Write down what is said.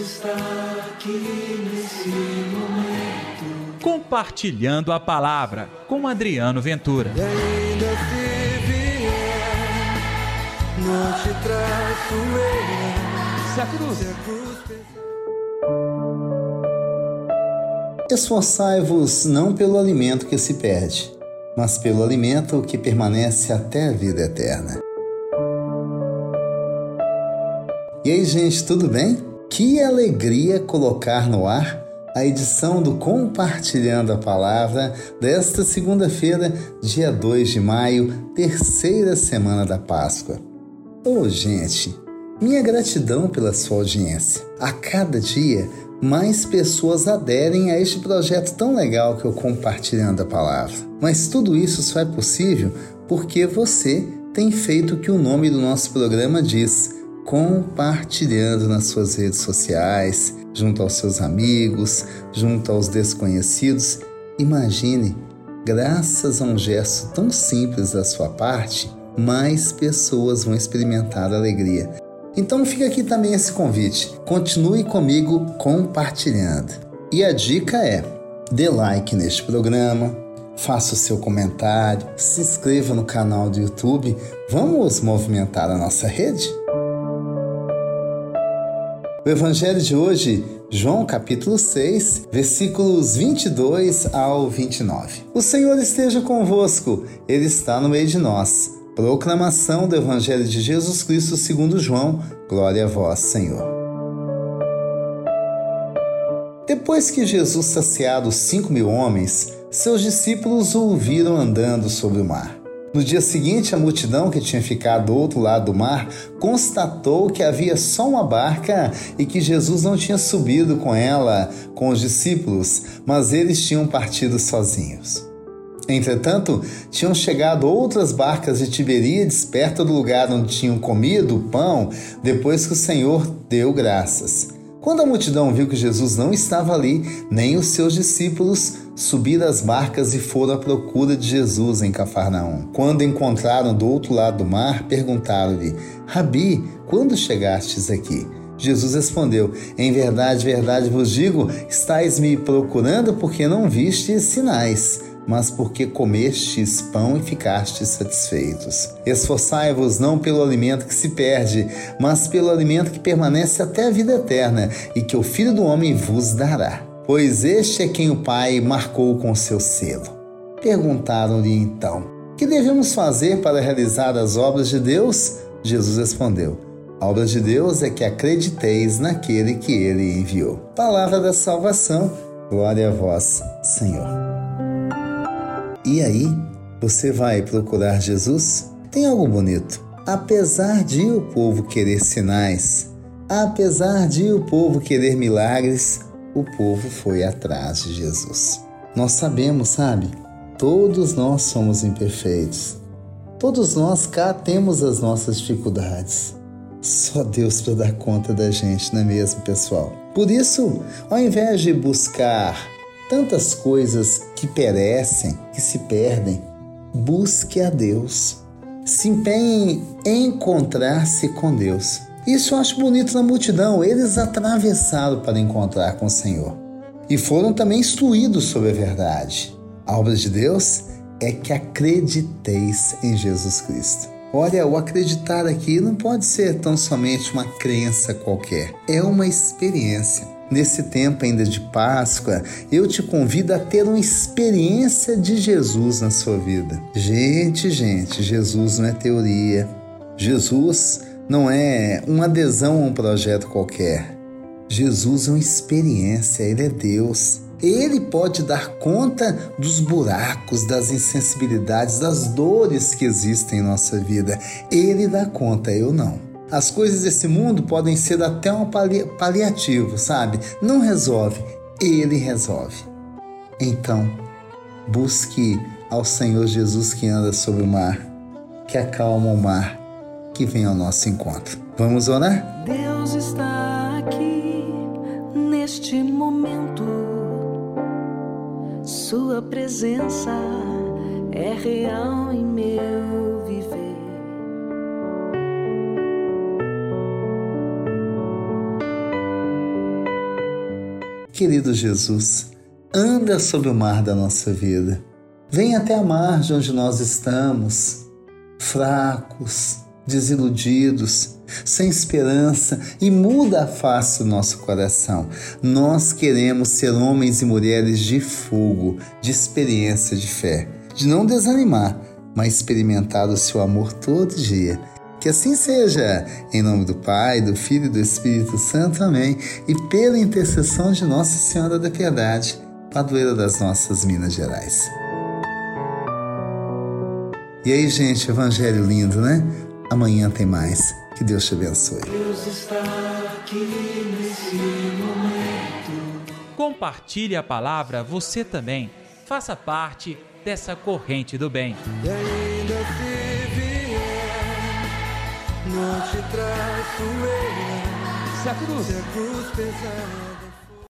Está aqui nesse momento. Compartilhando a palavra com Adriano Ventura. E ainda se vier, não te traço eu. Se a cruz. Se a cruz. Esforçai-vos não pelo alimento que se perde, mas pelo alimento que permanece até a vida eterna. E aí, gente, tudo bem? Que alegria colocar no ar a edição do Compartilhando a Palavra desta segunda-feira, dia 2 de maio, terceira semana da Páscoa. Ô, gente, minha gratidão pela sua audiência. A cada dia, mais pessoas aderem a este projeto tão legal que é o Compartilhando a Palavra. Mas tudo isso só é possível porque você tem feito o que o nome do nosso programa diz compartilhando nas suas redes sociais, junto aos seus amigos, junto aos desconhecidos. Imagine, graças a um gesto tão simples da sua parte, mais pessoas vão experimentar a alegria. Então fica aqui também esse convite. Continue comigo compartilhando. E a dica é: dê like neste programa, faça o seu comentário, se inscreva no canal do YouTube. Vamos movimentar a nossa rede? O evangelho de hoje, João capítulo 6, versículos 22 ao 29. O Senhor esteja convosco, ele está no meio de nós. Proclamação do evangelho de Jesus Cristo segundo João. Glória a vós, Senhor. Depois que Jesus saciado cinco mil homens, seus discípulos o ouviram andando sobre o mar. No dia seguinte, a multidão que tinha ficado do outro lado do mar constatou que havia só uma barca e que Jesus não tinha subido com ela, com os discípulos, mas eles tinham partido sozinhos. Entretanto, tinham chegado outras barcas de Tiberíades perto do lugar onde tinham comido o pão depois que o Senhor deu graças. Quando a multidão viu que Jesus não estava ali, nem os seus discípulos, subiram as barcas e foram à procura de Jesus em Cafarnaum. Quando encontraram do outro lado do mar, perguntaram-lhe: Rabi, quando chegastes aqui? Jesus respondeu: Em verdade, verdade vos digo, estáis me procurando porque não vistes sinais mas porque comestes pão e ficastes satisfeitos. Esforçai-vos não pelo alimento que se perde, mas pelo alimento que permanece até a vida eterna e que o Filho do Homem vos dará. Pois este é quem o Pai marcou com seu selo. Perguntaram-lhe então: Que devemos fazer para realizar as obras de Deus? Jesus respondeu: a obra de Deus é que acrediteis naquele que ele enviou. Palavra da salvação, glória a vós, Senhor. E aí, você vai procurar Jesus? Tem algo bonito. Apesar de o povo querer sinais, apesar de o povo querer milagres, o povo foi atrás de Jesus. Nós sabemos, sabe? Todos nós somos imperfeitos. Todos nós cá temos as nossas dificuldades. Só Deus para dar conta da gente, não é mesmo, pessoal? Por isso, ao invés de buscar tantas coisas que perecem, que se perdem, busque a Deus. Se empenhe em encontrar-se com Deus. Isso eu acho bonito na multidão. Eles atravessaram para encontrar com o Senhor e foram também instruídos sobre a verdade. A obra de Deus é que acrediteis em Jesus Cristo. Olha, o acreditar aqui não pode ser tão somente uma crença qualquer, é uma experiência. Nesse tempo ainda de Páscoa, eu te convido a ter uma experiência de Jesus na sua vida. Gente, gente, Jesus não é teoria. Jesus não é uma adesão a um projeto qualquer. Jesus é uma experiência, ele é Deus. Ele pode dar conta dos buracos, das insensibilidades, das dores que existem em nossa vida. Ele dá conta, eu não. As coisas desse mundo podem ser até um pali paliativo, sabe? Não resolve, ele resolve. Então, busque ao Senhor Jesus que anda sobre o mar, que acalma o mar, que vem ao nosso encontro. Vamos orar? Deus está aqui neste momento. Sua presença é real em meu viver. Querido Jesus, anda sobre o mar da nossa vida. Vem até a margem onde nós estamos, fracos, desiludidos, sem esperança e muda a face do nosso coração. Nós queremos ser homens e mulheres de fogo, de experiência de fé, de não desanimar, mas experimentar o seu amor todo dia. Que assim seja, em nome do Pai, do Filho e do Espírito Santo, amém. E pela intercessão de Nossa Senhora da Piedade, padroeira das nossas Minas Gerais. E aí, gente, evangelho lindo, né? Amanhã tem mais. Que Deus te abençoe. Deus está aqui nesse momento. Compartilhe a palavra você também. Faça parte dessa corrente do bem. E ainda se vier, não te traço eu. Se a cruz, Se a cruz pesada.